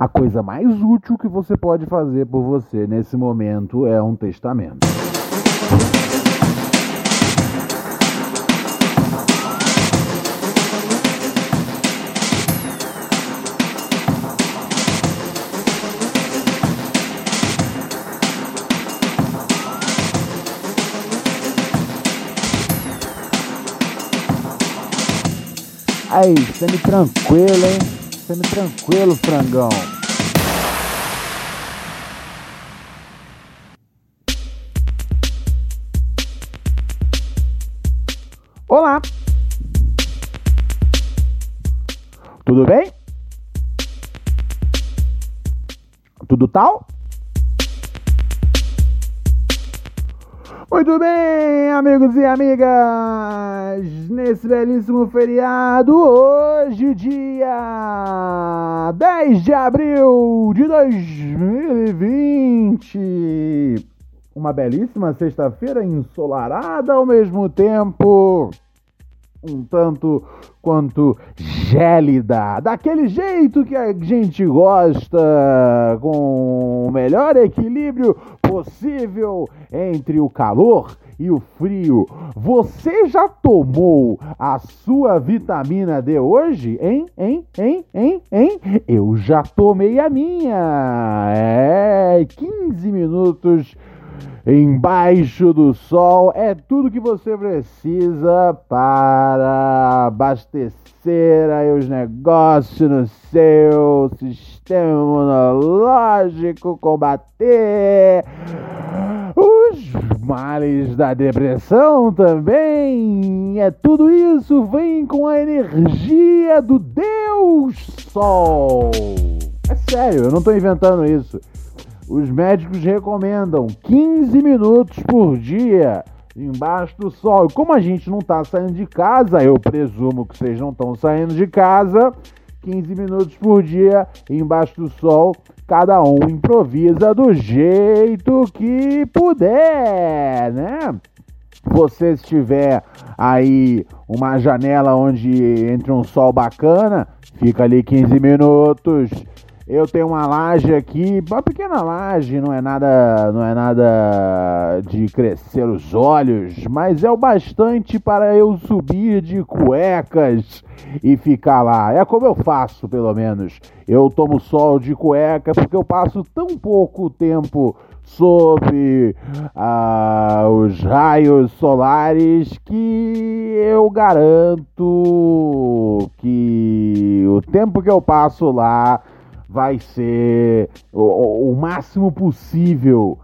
A coisa mais útil que você pode fazer por você nesse momento é um testamento. Aí, semi-tranquilo, hein? Semi-tranquilo, frangão. Olá! Tudo bem? Tudo tal? Muito bem, amigos e amigas! Nesse belíssimo feriado, hoje, dia 10 de abril de 2020. Uma belíssima sexta-feira ensolarada ao mesmo tempo um tanto quanto gélida, daquele jeito que a gente gosta, com o melhor equilíbrio possível entre o calor e o frio. Você já tomou a sua vitamina D hoje? Hein? Hein? Hein? Hein? Hein? Eu já tomei a minha. É, 15 minutos embaixo do sol é tudo que você precisa para abastecer aí os negócios no seu sistema imunológico, combater os males da depressão também. É tudo isso vem com a energia do Deus Sol. É sério, eu não estou inventando isso. Os médicos recomendam 15 minutos por dia embaixo do sol. E como a gente não está saindo de casa, eu presumo que vocês não estão saindo de casa, 15 minutos por dia embaixo do sol, cada um improvisa do jeito que puder, né? Você se tiver aí uma janela onde entra um sol bacana, fica ali 15 minutos eu tenho uma laje aqui, uma pequena laje, não é nada, não é nada de crescer os olhos, mas é o bastante para eu subir de cuecas e ficar lá. É como eu faço, pelo menos. Eu tomo sol de cueca porque eu passo tão pouco tempo sob ah, os raios solares que eu garanto que o tempo que eu passo lá vai ser o, o máximo possível,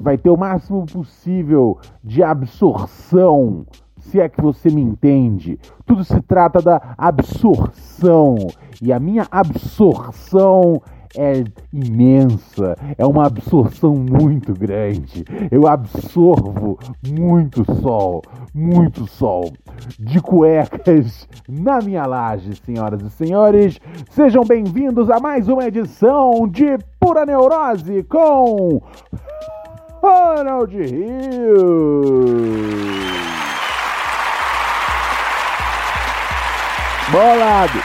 vai ter o máximo possível de absorção, se é que você me entende. Tudo se trata da absorção. E a minha absorção é imensa, é uma absorção muito grande. Eu absorvo muito sol, muito sol. De cuecas na minha laje, senhoras e senhores. Sejam bem-vindos a mais uma edição de Pura Neurose com Ronald Rio. Bolado.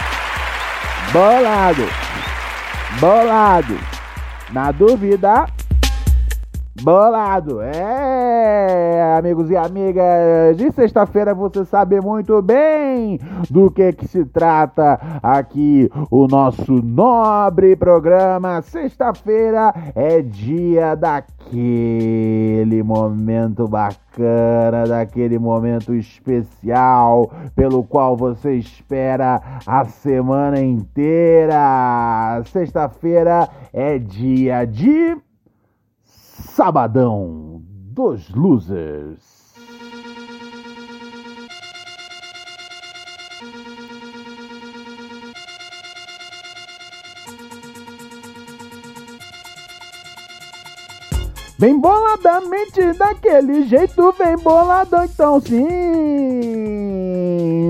Bolado. Bolado. Na dúvida, bolado. É, amigos e amigas, de sexta-feira você sabe muito bem do que que se trata aqui o nosso nobre programa. Sexta-feira é dia daquele momento bacana, daquele momento especial pelo qual você espera a semana inteira. Sexta-feira é dia de Sabadão dos Losers. Bem boladamente, daquele jeito, bem boladão, então sim.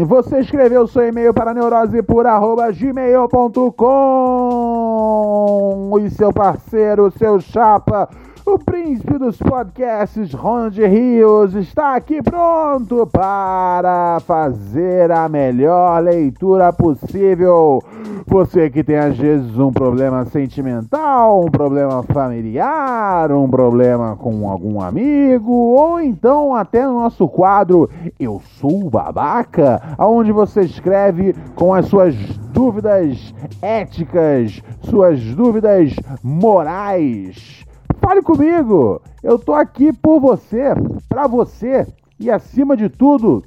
Você escreveu seu e-mail para neurosepura.gmail.com e seu parceiro, seu chapa, o príncipe dos podcasts, Ronde Rios, está aqui pronto para fazer a melhor leitura possível. Você que tem às vezes um problema sentimental, um problema familiar, um problema com algum amigo, ou então até no nosso quadro Eu Sou Babaca, onde você escreve com as suas dúvidas éticas, suas dúvidas morais Fale comigo. Eu tô aqui por você, para você e acima de tudo.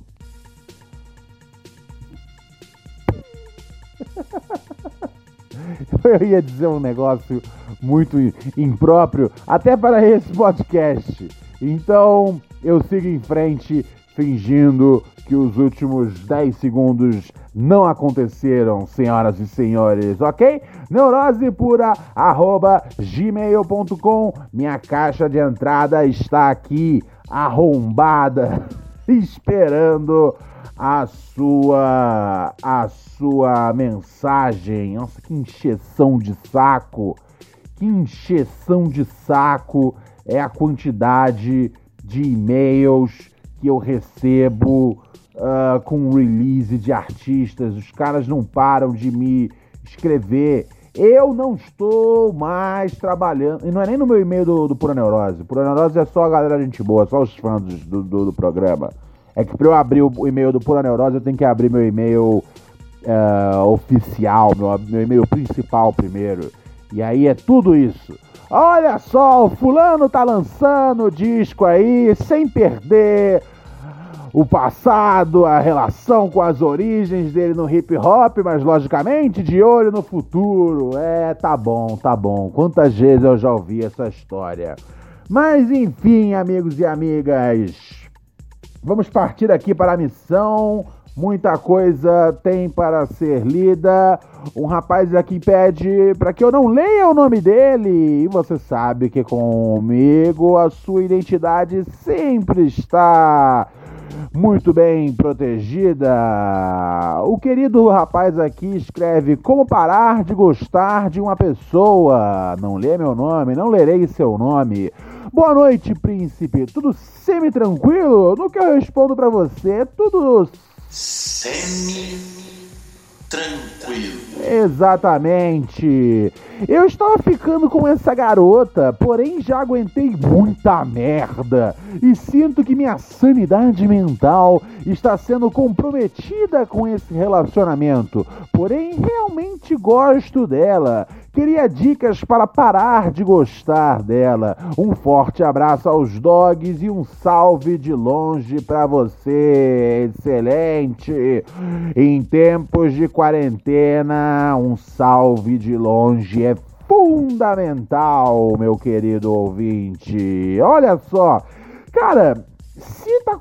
Eu ia dizer um negócio muito impróprio até para esse podcast. Então, eu sigo em frente fingindo que os últimos 10 segundos não aconteceram, senhoras e senhores, ok? Neurose pura, arroba gmail.com. Minha caixa de entrada está aqui, arrombada, esperando a sua a sua mensagem. Nossa, que encheção de saco. Que encheção de saco é a quantidade de e-mails que eu recebo uh, com release de artistas. Os caras não param de me escrever. Eu não estou mais trabalhando. E não é nem no meu e-mail do, do Pura Neurose. Pura Neurose é só a galera gente boa, só os fãs do, do, do programa. É que para eu abrir o e-mail do Pura Neurose, eu tenho que abrir meu e-mail uh, oficial, meu, meu e-mail principal primeiro. E aí é tudo isso. Olha só, o fulano tá lançando o disco aí, sem perder o passado, a relação com as origens dele no hip hop, mas logicamente de olho no futuro. É, tá bom, tá bom. Quantas vezes eu já ouvi essa história. Mas enfim, amigos e amigas, vamos partir aqui para a missão. Muita coisa tem para ser lida. Um rapaz aqui pede para que eu não leia o nome dele. E você sabe que comigo a sua identidade sempre está muito bem protegida. O querido rapaz aqui escreve: Como parar de gostar de uma pessoa? Não lê meu nome, não lerei seu nome. Boa noite, príncipe. Tudo semi-tranquilo? No que eu respondo para você, tudo semi tranquilo. Exatamente. Eu estava ficando com essa garota, porém já aguentei muita merda e sinto que minha sanidade mental está sendo comprometida com esse relacionamento. Porém, realmente gosto dela. Queria dicas para parar de gostar dela. Um forte abraço aos dogs e um salve de longe para você. Excelente. Em tempos de quarentena, um salve de longe é fundamental, meu querido ouvinte. Olha só, cara, se tá,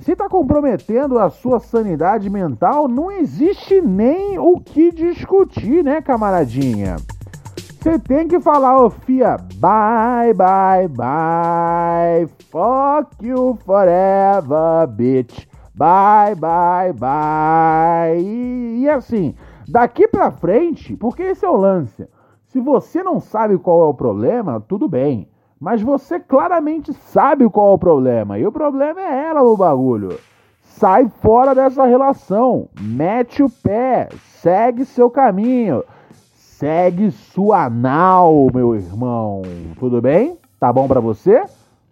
se tá comprometendo a sua sanidade mental, não existe nem o que discutir, né, camaradinha? Você tem que falar, ô fia, bye, bye, bye, fuck you forever, bitch, bye, bye, bye. E, e assim, daqui pra frente, porque esse é o lance. Se você não sabe qual é o problema, tudo bem. Mas você claramente sabe qual é o problema. E o problema é ela no bagulho. Sai fora dessa relação. Mete o pé. Segue seu caminho. Segue sua nau, meu irmão. Tudo bem? Tá bom para você?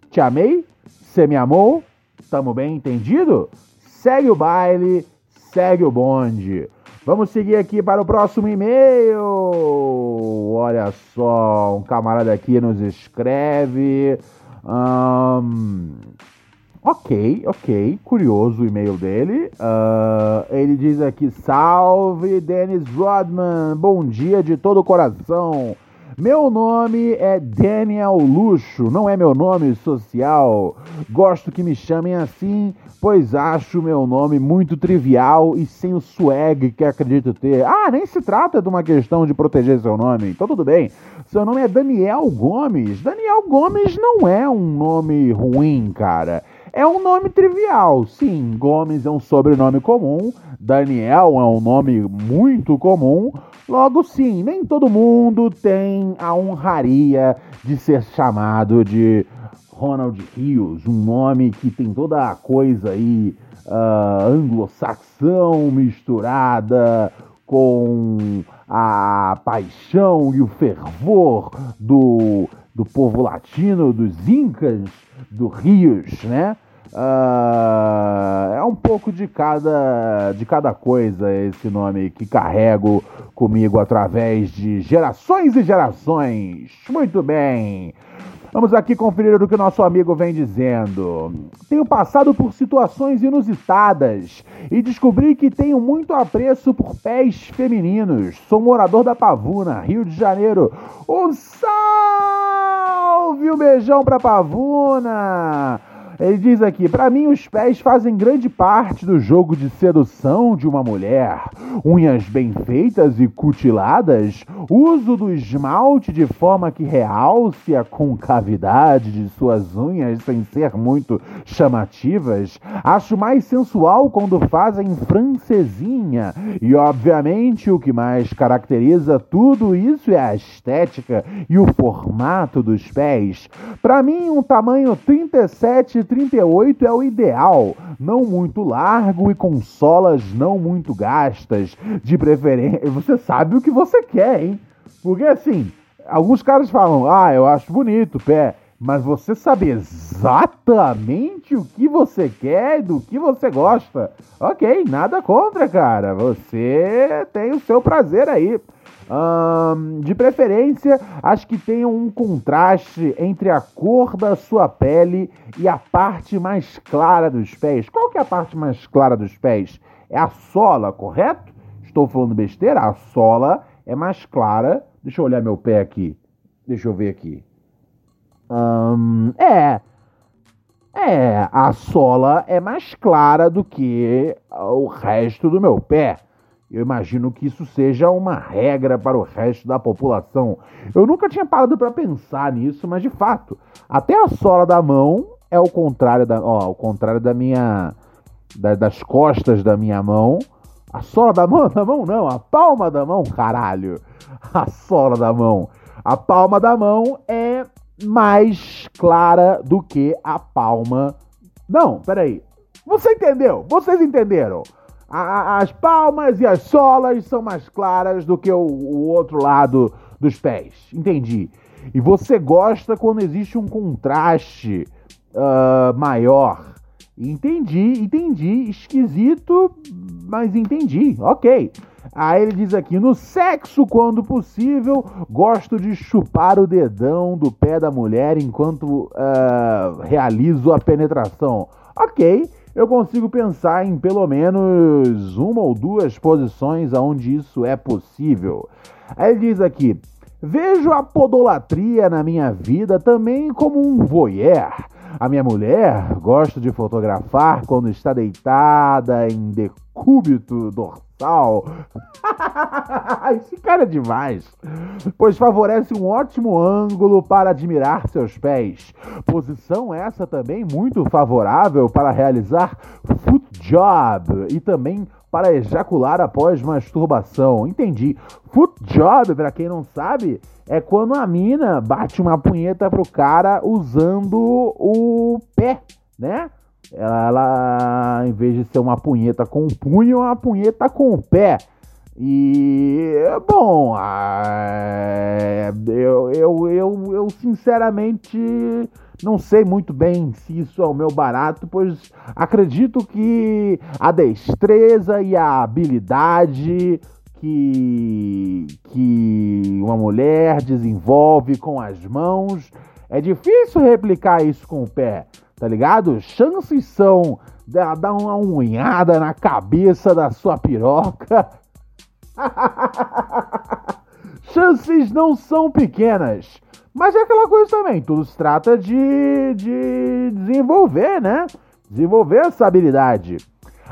Te amei? Você me amou? Tamo bem entendido? Segue o baile, segue o bonde. Vamos seguir aqui para o próximo e-mail. Olha só, um camarada aqui nos escreve. Um, ok, ok, curioso o e-mail dele. Uh, ele diz aqui: Salve, Dennis Rodman, bom dia de todo o coração. Meu nome é Daniel Luxo, não é meu nome social. Gosto que me chamem assim, pois acho meu nome muito trivial e sem o swag que acredito ter. Ah, nem se trata de uma questão de proteger seu nome, então tudo bem. Seu nome é Daniel Gomes. Daniel Gomes não é um nome ruim, cara. É um nome trivial, sim. Gomes é um sobrenome comum, Daniel é um nome muito comum, Logo, sim, nem todo mundo tem a honraria de ser chamado de Ronald Rios, um nome que tem toda a coisa aí uh, anglo-saxão misturada com a paixão e o fervor do, do povo latino, dos incas do Rios, né? Uh, é um pouco de cada, de cada coisa esse nome que carrego comigo através de gerações e gerações. Muito bem. Vamos aqui conferir o que o nosso amigo vem dizendo. Tenho passado por situações inusitadas e descobri que tenho muito apreço por pés femininos. Sou morador da Pavuna, Rio de Janeiro. Um salve! Um beijão pra Pavuna! Ele diz aqui: para mim, os pés fazem grande parte do jogo de sedução de uma mulher. Unhas bem feitas e cutiladas, uso do esmalte de forma que realce a concavidade de suas unhas sem ser muito chamativas. Acho mais sensual quando fazem francesinha. E, obviamente, o que mais caracteriza tudo isso é a estética e o formato dos pés. Para mim, um tamanho 37 38 é o ideal, não muito largo e com solas não muito gastas, de preferência. Você sabe o que você quer, hein? Porque assim, alguns caras falam: "Ah, eu acho bonito o pé", mas você sabe exatamente o que você quer e do que você gosta. OK, nada contra, cara. Você tem o seu prazer aí de preferência, acho que tenha um contraste entre a cor da sua pele e a parte mais clara dos pés. Qual que é a parte mais clara dos pés? É a sola, correto? Estou falando besteira? A sola é mais clara. Deixa eu olhar meu pé aqui. Deixa eu ver aqui. é. É, a sola é mais clara do que o resto do meu pé. Eu imagino que isso seja uma regra para o resto da população. Eu nunca tinha parado para pensar nisso, mas de fato, até a sola da mão é o contrário da, ó, contrário da minha da, das costas da minha mão. A sola da mão, da mão não, a palma da mão, caralho. A sola da mão. A palma da mão é mais clara do que a palma. Não, peraí. Você entendeu? Vocês entenderam? A, as palmas e as solas são mais claras do que o, o outro lado dos pés. Entendi. E você gosta quando existe um contraste uh, maior. Entendi, entendi. Esquisito, mas entendi. Ok. Aí ele diz aqui: no sexo, quando possível, gosto de chupar o dedão do pé da mulher enquanto uh, realizo a penetração. Ok eu consigo pensar em pelo menos uma ou duas posições onde isso é possível. Aí ele diz aqui: Vejo a podolatria na minha vida também como um voyeur. A minha mulher gosta de fotografar quando está deitada em decúbito dorsal. Esse cara é demais. Pois favorece um ótimo ângulo para admirar seus pés. Posição essa também muito favorável para realizar foot job e também para ejacular após masturbação. Entendi. Foot job, para quem não sabe, é quando a mina bate uma punheta pro cara usando o pé, né? Ela, ela em vez de ser uma punheta com o punho, é uma punheta com o pé. E, bom, eu, eu, eu, eu sinceramente não sei muito bem se isso é o meu barato, pois acredito que a destreza e a habilidade que, que uma mulher desenvolve com as mãos é difícil replicar isso com o pé, tá ligado? Chances são dar uma unhada na cabeça da sua piroca chances não são pequenas. Mas é aquela coisa também, tudo se trata de, de desenvolver, né? Desenvolver essa habilidade.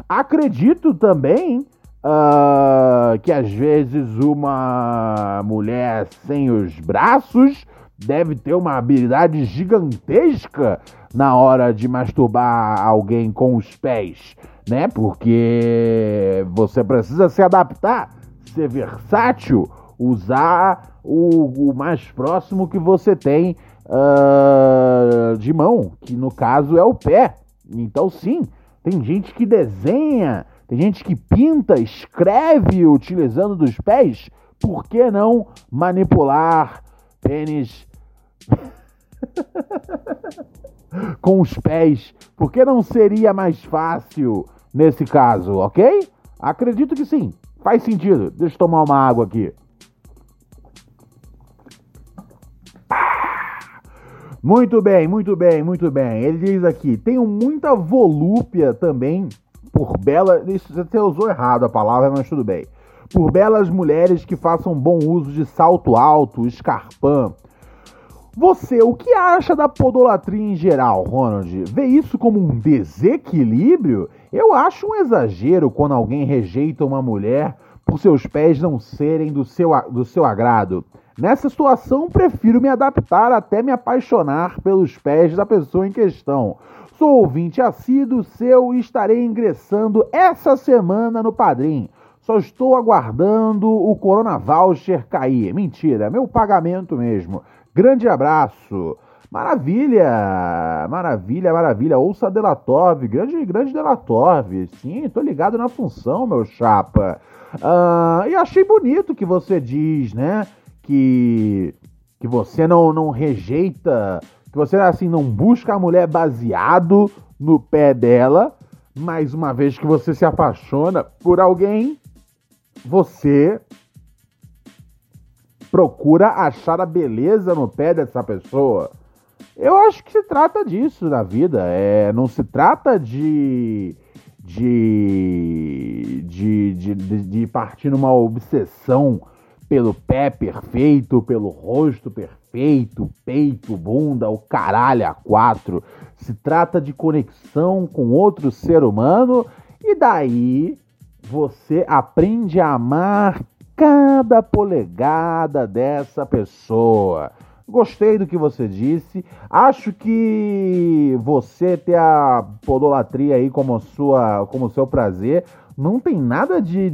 Acredito também uh, que às vezes uma mulher sem os braços deve ter uma habilidade gigantesca na hora de masturbar alguém com os pés, né? Porque você precisa se adaptar, ser versátil, usar o, o mais próximo que você tem uh, de mão, que no caso é o pé. Então, sim, tem gente que desenha, tem gente que pinta, escreve utilizando dos pés. Por que não manipular pênis com os pés? Por que não seria mais fácil nesse caso, ok? Acredito que sim. Faz sentido. Deixa eu tomar uma água aqui. Muito bem, muito bem, muito bem. Ele diz aqui: tenho muita volúpia também por bela. Isso, você usou errado a palavra, mas tudo bem. Por belas mulheres que façam bom uso de salto alto, escarpão. Você, o que acha da podolatria em geral, Ronald? Vê isso como um desequilíbrio? Eu acho um exagero quando alguém rejeita uma mulher por seus pés não serem do seu, do seu agrado. Nessa situação, prefiro me adaptar até me apaixonar pelos pés da pessoa em questão. Sou ouvinte assíduo seu e estarei ingressando essa semana no Padrim. Só estou aguardando o Corona Voucher cair. Mentira, meu pagamento mesmo. Grande abraço. Maravilha, maravilha, maravilha. Ouça Delatov, grande, grande Delatov. Sim, tô ligado na função, meu chapa. Uh, e achei bonito que você diz, né? que, que você não, não rejeita, que você assim não busca a mulher baseado no pé dela, mas uma vez que você se apaixona por alguém, você procura achar a beleza no pé dessa pessoa. Eu acho que se trata disso na vida. É, não se trata de de, de, de, de partir numa obsessão pelo pé perfeito, pelo rosto perfeito, peito, bunda, o caralho a quatro. Se trata de conexão com outro ser humano e daí você aprende a amar cada polegada dessa pessoa. Gostei do que você disse. Acho que você ter a podolatria aí como sua, como seu prazer não tem nada de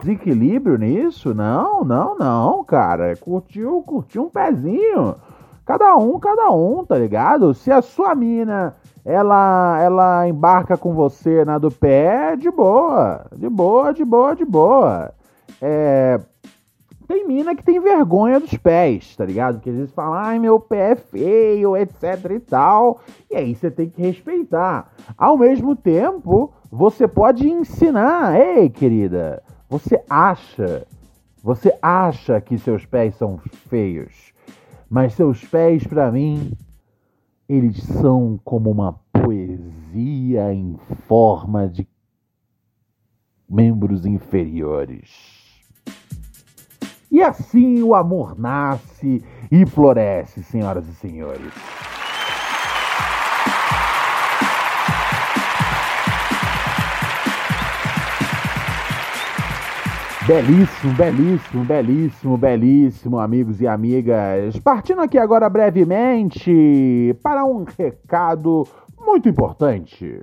Desequilíbrio nisso? Não, não, não, cara. Curtiu, curtiu um pezinho. Cada um, cada um, tá ligado? Se a sua mina ela ela embarca com você na do pé, de boa, de boa, de boa, de boa. É, tem mina que tem vergonha dos pés, tá ligado? Porque às vezes fala, ai, meu pé é feio, etc e tal. E aí você tem que respeitar. Ao mesmo tempo, você pode ensinar, ei, querida, você acha, você acha que seus pés são feios, mas seus pés para mim eles são como uma poesia em forma de membros inferiores. E assim o amor nasce e floresce, senhoras e senhores. Belíssimo, belíssimo, belíssimo, belíssimo, amigos e amigas. Partindo aqui agora brevemente para um recado muito importante.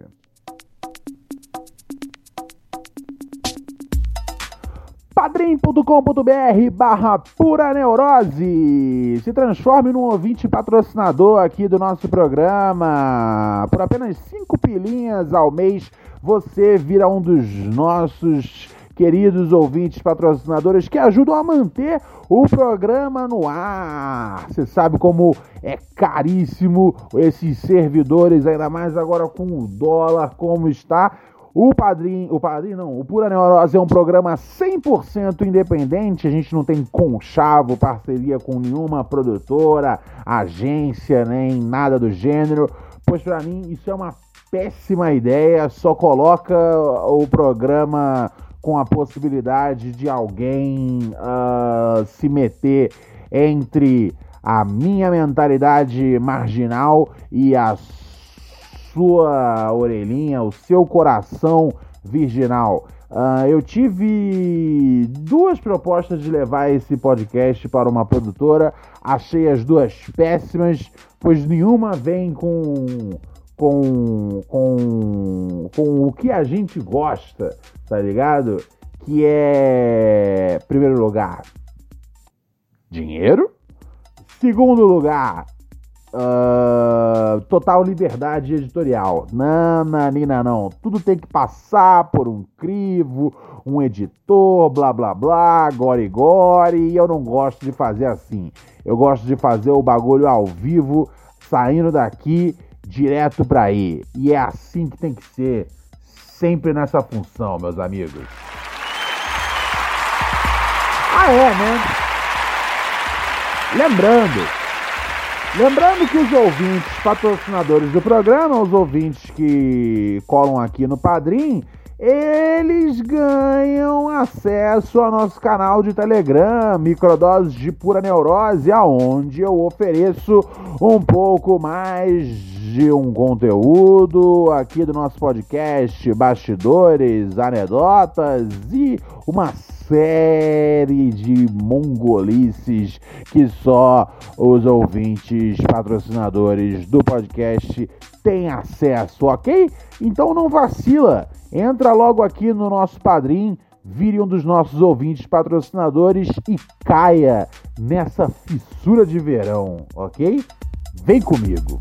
padrim.com.br barra pura neurose se transforme num ouvinte patrocinador aqui do nosso programa por apenas cinco pilinhas ao mês você vira um dos nossos queridos ouvintes patrocinadores que ajudam a manter o programa no ar. Você sabe como é caríssimo esses servidores, ainda mais agora com o dólar como está. O Padrinho, o Padrinho não, o Pura Neurose é um programa 100% independente, a gente não tem conchavo, parceria com nenhuma produtora, agência, nem nada do gênero, pois para mim isso é uma péssima ideia, só coloca o programa com a possibilidade de alguém uh, se meter entre a minha mentalidade marginal e a sua orelhinha, o seu coração virginal. Uh, eu tive duas propostas de levar esse podcast para uma produtora, achei as duas péssimas, pois nenhuma vem com com, com, com o que a gente gosta, tá ligado? Que é, primeiro lugar, dinheiro. Segundo lugar, uh, total liberdade editorial. Nananina, não. Tudo tem que passar por um crivo, um editor, blá blá blá, gore gore. E eu não gosto de fazer assim. Eu gosto de fazer o bagulho ao vivo, saindo daqui direto para aí. E é assim que tem que ser, sempre nessa função, meus amigos. Ah, é, né? Lembrando, lembrando que os ouvintes patrocinadores do programa, os ouvintes que colam aqui no Padrim, eles ganham acesso ao nosso canal de Telegram, Microdoses de Pura Neurose, aonde eu ofereço um pouco mais de um conteúdo aqui do nosso podcast, bastidores, anedotas e uma série de mongolices que só os ouvintes patrocinadores do podcast têm acesso, ok? Então não vacila, entra logo aqui no nosso padrinho vire um dos nossos ouvintes patrocinadores e caia nessa fissura de verão, ok? Vem comigo!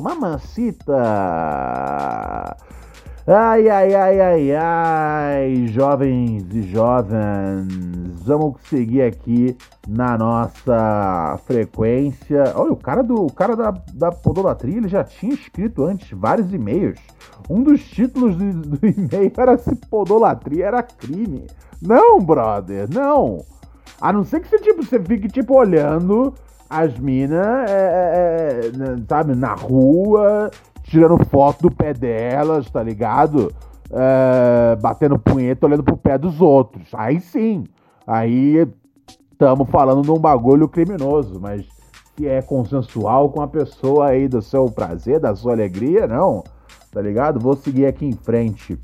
Mamacita! Ai, ai, ai, ai, ai, jovens e jovens, vamos seguir aqui na nossa frequência. Olha, o cara do o cara da, da podolatria, ele já tinha escrito antes vários e-mails. Um dos títulos do, do e-mail era se podolatria era crime. Não, brother, não. A não ser que você, tipo, você fique, tipo, olhando as minas, é, é, é sabe, na rua, tirando foto do pé delas, tá ligado? É, batendo punheta, olhando pro pé dos outros. Aí sim, aí estamos falando de um bagulho criminoso, mas se é consensual com a pessoa aí do seu prazer, da sua alegria, não, tá ligado? Vou seguir aqui em frente.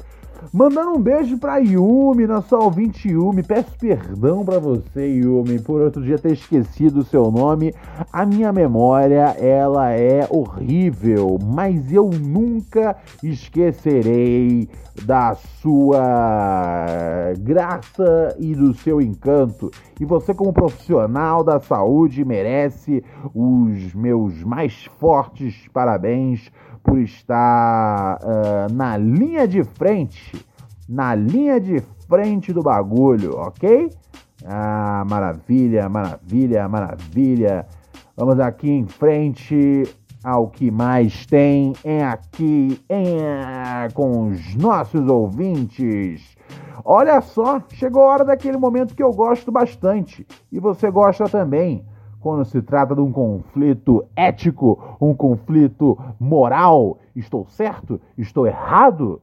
Mandando um beijo pra Yumi, nossa ouvinte Yumi. Peço perdão pra você, Yumi, por outro dia ter esquecido o seu nome. A minha memória, ela é horrível, mas eu nunca esquecerei da sua graça e do seu encanto. E você, como profissional da saúde, merece os meus mais fortes parabéns por estar uh, na linha de frente, na linha de frente do bagulho, ok? Ah, maravilha, maravilha, maravilha. Vamos aqui em frente ao que mais tem em aqui em, com os nossos ouvintes. Olha só, chegou a hora daquele momento que eu gosto bastante e você gosta também quando se trata de um conflito ético, um conflito moral. Estou certo? Estou errado?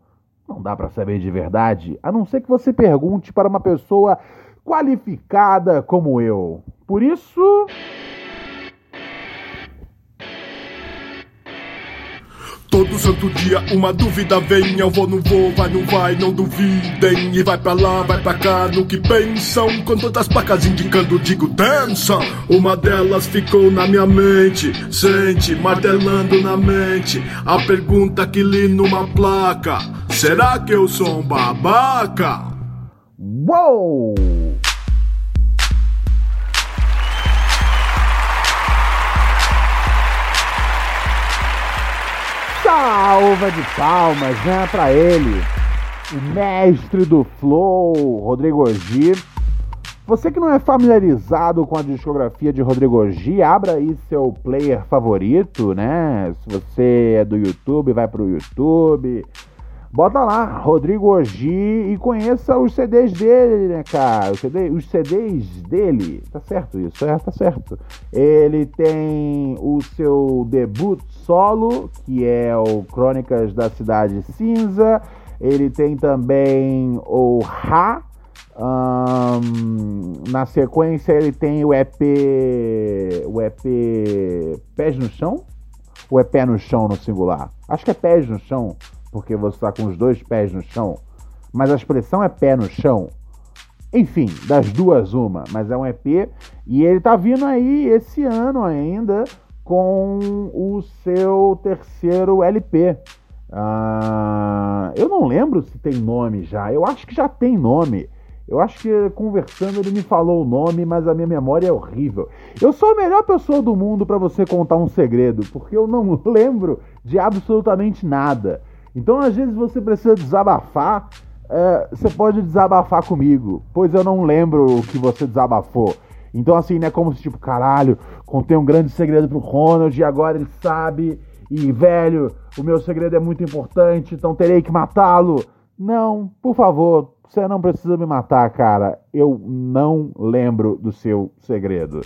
Não dá para saber de verdade, a não ser que você pergunte para uma pessoa qualificada como eu. Por isso. Todo santo dia uma dúvida vem, eu vou, não vou, vai, não vai, não duvidem. E vai pra lá, vai pra cá, no que pensam. Com todas as placas indicando, digo, dança. Uma delas ficou na minha mente, sente, martelando na mente. A pergunta que li numa placa: Será que eu sou um babaca? Uou! Salva de palmas, né, pra ele, o mestre do flow, Rodrigo G. Você que não é familiarizado com a discografia de Rodrigo G, abra aí seu player favorito, né? Se você é do YouTube, vai pro YouTube. Bota lá, Rodrigo Ogi, e conheça os CDs dele, né, cara? Os, CD, os CDs dele, tá certo isso? É, tá certo. Ele tem o seu debut solo, que é o Crônicas da Cidade Cinza. Ele tem também o Ra. Um, na sequência ele tem o EP. O EP Pés no Chão? Ou é Pé no Chão no singular? Acho que é Pés no Chão porque você está com os dois pés no chão, mas a expressão é pé no chão. Enfim, das duas uma, mas é um EP e ele tá vindo aí esse ano ainda com o seu terceiro LP. Ah, eu não lembro se tem nome já, eu acho que já tem nome. Eu acho que conversando ele me falou o nome, mas a minha memória é horrível. Eu sou a melhor pessoa do mundo para você contar um segredo, porque eu não lembro de absolutamente nada. Então, às vezes, você precisa desabafar. É, você pode desabafar comigo, pois eu não lembro o que você desabafou. Então, assim, não é como se, tipo, caralho, contei um grande segredo pro Ronald e agora ele sabe. E, velho, o meu segredo é muito importante, então terei que matá-lo. Não, por favor, você não precisa me matar, cara. Eu não lembro do seu segredo.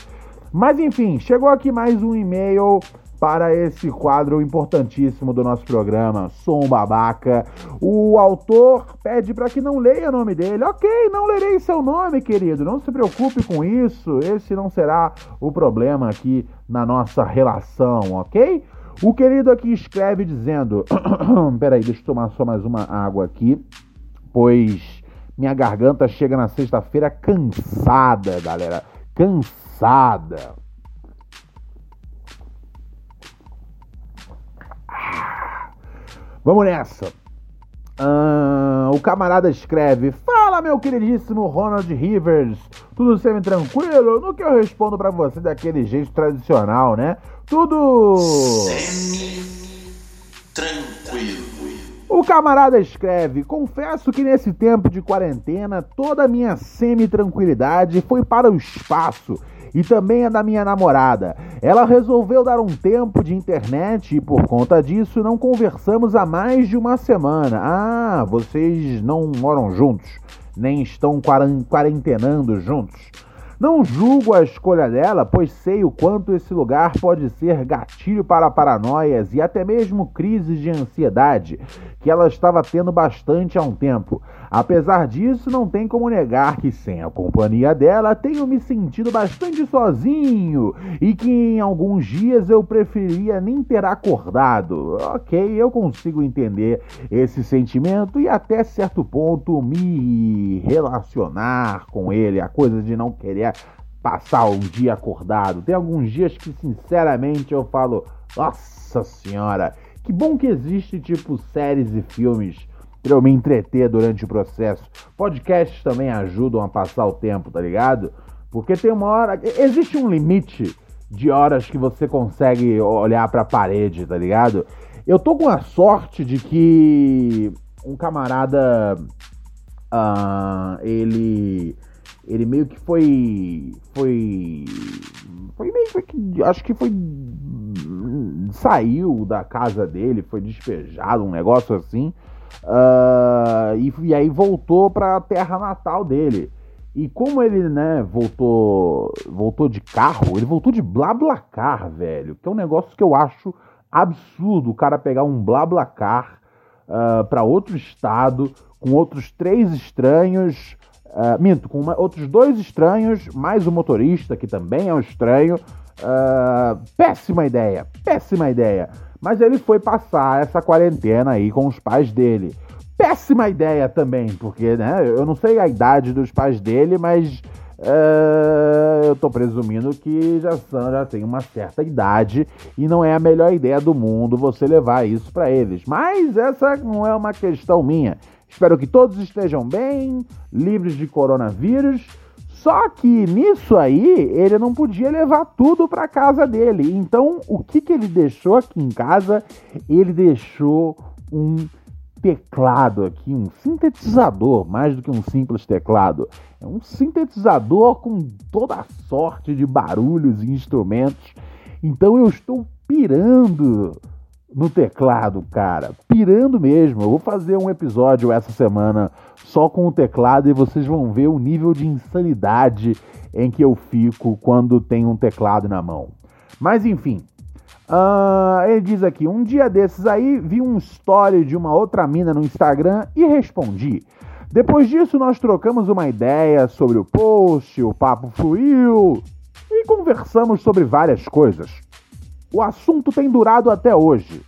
Mas enfim, chegou aqui mais um e-mail para esse quadro importantíssimo do nosso programa, Sou um Babaca. O autor pede para que não leia o nome dele. Ok, não lerei seu nome, querido. Não se preocupe com isso. Esse não será o problema aqui na nossa relação, ok? O querido aqui escreve dizendo: Peraí, deixa eu tomar só mais uma água aqui, pois minha garganta chega na sexta-feira cansada, galera. Cansada. Vamos nessa. Ah, o camarada escreve: Fala, meu queridíssimo Ronald Rivers, tudo semi-tranquilo? No que eu respondo para você daquele jeito tradicional, né? Tudo. Semi-tranquilo. O camarada escreve: Confesso que nesse tempo de quarentena toda a minha semi-tranquilidade foi para o espaço e também a da minha namorada. Ela resolveu dar um tempo de internet e por conta disso não conversamos há mais de uma semana. Ah, vocês não moram juntos, nem estão quarentenando juntos. Não julgo a escolha dela, pois sei o quanto esse lugar pode ser gatilho para paranoias e até mesmo crises de ansiedade, que ela estava tendo bastante há um tempo. Apesar disso, não tem como negar que sem a companhia dela tenho me sentido bastante sozinho e que em alguns dias eu preferia nem ter acordado. Ok, eu consigo entender esse sentimento e até certo ponto me relacionar com ele, a coisa de não querer passar um dia acordado. Tem alguns dias que, sinceramente, eu falo, nossa senhora, que bom que existe tipo séries e filmes para eu me entreter durante o processo. Podcasts também ajudam a passar o tempo, tá ligado? Porque tem uma hora. Existe um limite de horas que você consegue olhar para a parede, tá ligado? Eu tô com a sorte de que um camarada. Uh, ele. Ele meio que foi. Foi. Foi meio que. Acho que foi. Saiu da casa dele, foi despejado, um negócio assim. Uh, e, e, aí voltou para a terra natal dele. E como ele, né, voltou, voltou de carro, ele voltou de BlaBlaCar, velho, que é um negócio que eu acho absurdo o cara pegar um BlaBlaCar uh, para outro estado com outros três estranhos Uh, minto, com uma, outros dois estranhos, mais o motorista, que também é um estranho. Uh, péssima ideia, péssima ideia. Mas ele foi passar essa quarentena aí com os pais dele. Péssima ideia também, porque né, eu não sei a idade dos pais dele, mas uh, eu tô presumindo que já, são, já tem uma certa idade e não é a melhor ideia do mundo você levar isso para eles. Mas essa não é uma questão minha. Espero que todos estejam bem, livres de coronavírus. Só que nisso aí, ele não podia levar tudo para casa dele. Então, o que, que ele deixou aqui em casa? Ele deixou um teclado aqui, um sintetizador, mais do que um simples teclado. É um sintetizador com toda a sorte de barulhos e instrumentos. Então eu estou pirando no teclado, cara. Pirando mesmo. Eu vou fazer um episódio essa semana só com o teclado e vocês vão ver o nível de insanidade em que eu fico quando tenho um teclado na mão. Mas enfim. Uh, ele diz aqui: um dia desses aí vi um story de uma outra mina no Instagram e respondi. Depois disso, nós trocamos uma ideia sobre o post, o papo fluiu e conversamos sobre várias coisas. O assunto tem durado até hoje.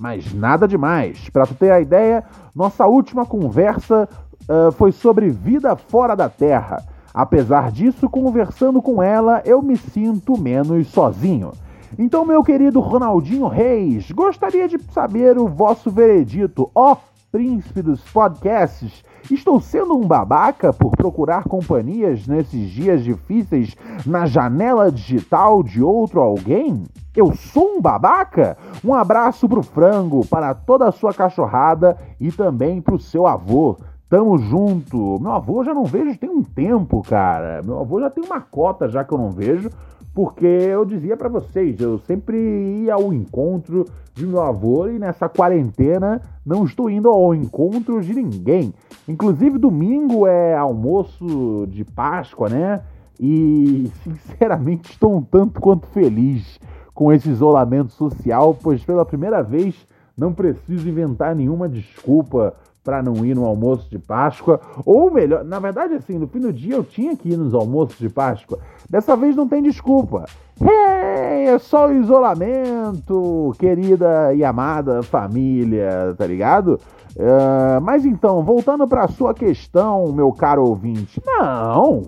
Mas nada demais. Para tu ter a ideia, nossa última conversa uh, foi sobre vida fora da Terra. Apesar disso, conversando com ela, eu me sinto menos sozinho. Então, meu querido Ronaldinho Reis, gostaria de saber o vosso veredito, ó príncipe dos podcasts. Estou sendo um babaca por procurar companhias nesses dias difíceis na janela digital de outro alguém? Eu sou um babaca? Um abraço pro frango, para toda a sua cachorrada e também pro seu avô. Tamo junto. Meu avô já não vejo tem um tempo, cara. Meu avô já tem uma cota já que eu não vejo porque eu dizia para vocês, eu sempre ia ao encontro de meu avô e nessa quarentena não estou indo ao encontro de ninguém. Inclusive domingo é almoço de Páscoa, né? E sinceramente estou um tanto quanto feliz com esse isolamento social, pois pela primeira vez não preciso inventar nenhuma desculpa para não ir no almoço de Páscoa. Ou melhor, na verdade, assim, no fim do dia eu tinha que ir nos almoços de Páscoa. Dessa vez não tem desculpa. Hey, é só o isolamento, querida e amada família, tá ligado? Uh, mas então, voltando para sua questão, meu caro ouvinte. Não,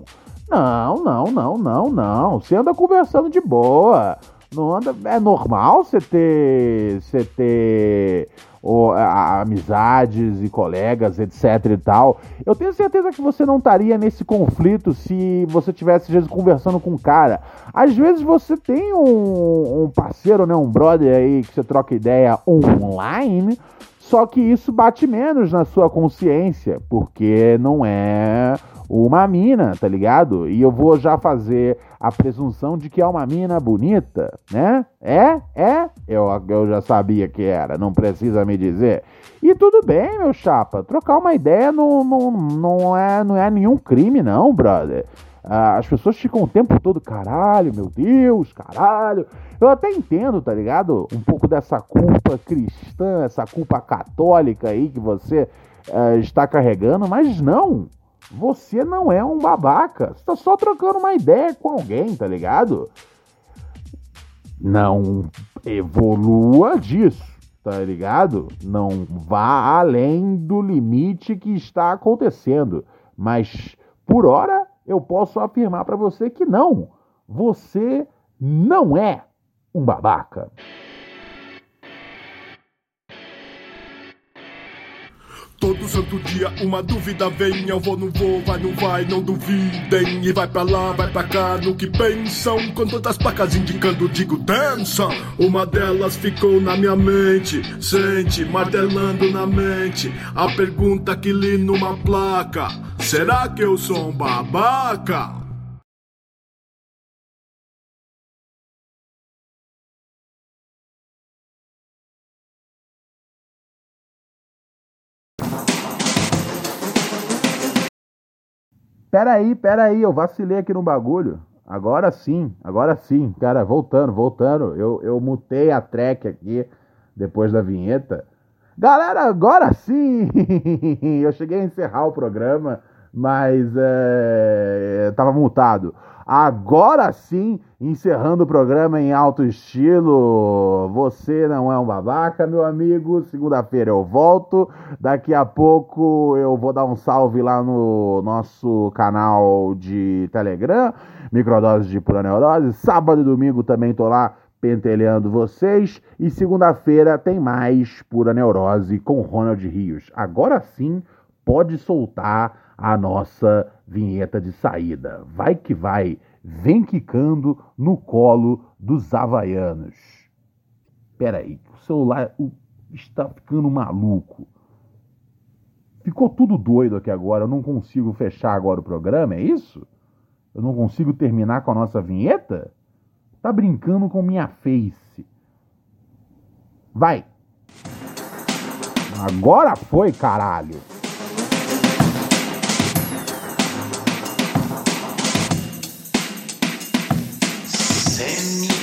não, não, não, não, não. Você anda conversando de boa. Não anda, é normal você ter, você ter ou, a, amizades e colegas, etc e tal. Eu tenho certeza que você não estaria nesse conflito se você tivesse às vezes conversando com um cara. Às vezes você tem um, um parceiro, né, um brother aí que você troca ideia online, só que isso bate menos na sua consciência, porque não é uma mina, tá ligado? E eu vou já fazer a presunção de que é uma mina bonita, né? É? É? Eu, eu já sabia que era, não precisa me dizer. E tudo bem, meu chapa, trocar uma ideia não, não, não, é, não é nenhum crime, não, brother. Ah, as pessoas ficam o tempo todo, caralho, meu Deus, caralho. Eu até entendo, tá ligado? Um pouco dessa culpa cristã, essa culpa católica aí que você uh, está carregando, mas não. Você não é um babaca. Você tá só trocando uma ideia com alguém, tá ligado? Não evolua disso, tá ligado? Não vá além do limite que está acontecendo. Mas, por hora, eu posso afirmar para você que não. Você não é um babaca. Todo santo dia uma dúvida vem, eu vou, não vou, vai, não vai, não duvidem. E vai pra lá, vai pra cá, no que pensam. Com todas as placas indicando, digo, dança. Uma delas ficou na minha mente, sente, martelando na mente. A pergunta que li numa placa: Será que eu sou um babaca? Peraí, peraí, eu vacilei aqui no bagulho. Agora sim, agora sim, cara, voltando, voltando. Eu, eu mutei a track aqui depois da vinheta. Galera, agora sim! Eu cheguei a encerrar o programa, mas é, tava mutado. Agora sim, encerrando o programa em alto estilo. Você não é um babaca, meu amigo. Segunda-feira eu volto. Daqui a pouco eu vou dar um salve lá no nosso canal de Telegram, Microdose de Pura Neurose. Sábado e domingo também tô lá pentelhando vocês. E segunda-feira tem mais Pura Neurose com Ronald Rios. Agora sim, pode soltar a nossa vinheta de saída. Vai que vai, vem quicando no colo dos havaianos. Peraí, o celular está ficando maluco. Ficou tudo doido aqui agora, eu não consigo fechar agora o programa, é isso? Eu não consigo terminar com a nossa vinheta? Tá brincando com minha face. Vai! Agora foi, caralho! Send me